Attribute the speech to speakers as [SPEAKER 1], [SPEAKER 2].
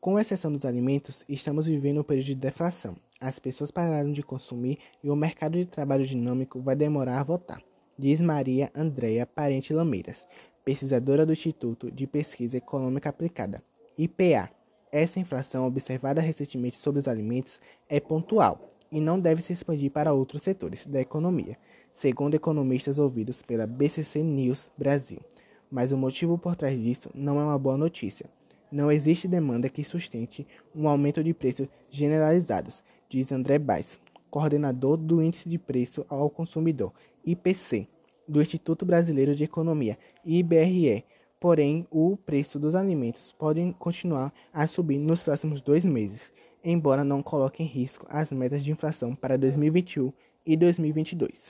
[SPEAKER 1] Com exceção dos alimentos, estamos vivendo um período de deflação. As pessoas pararam de consumir e o mercado de trabalho dinâmico vai demorar a voltar, diz Maria Andréa Parente Lameiras, pesquisadora do Instituto de Pesquisa Econômica Aplicada, IPA. Essa inflação observada recentemente sobre os alimentos é pontual e não deve se expandir para outros setores da economia, segundo economistas ouvidos pela BCC News Brasil. Mas o motivo por trás disso não é uma boa notícia. Não existe demanda que sustente um aumento de preços generalizados, diz André Baix, coordenador do Índice de Preço ao Consumidor, IPC, do Instituto Brasileiro de Economia, IBRE. Porém, o preço dos alimentos pode continuar a subir nos próximos dois meses, embora não coloque em risco as metas de inflação para 2021 e 2022.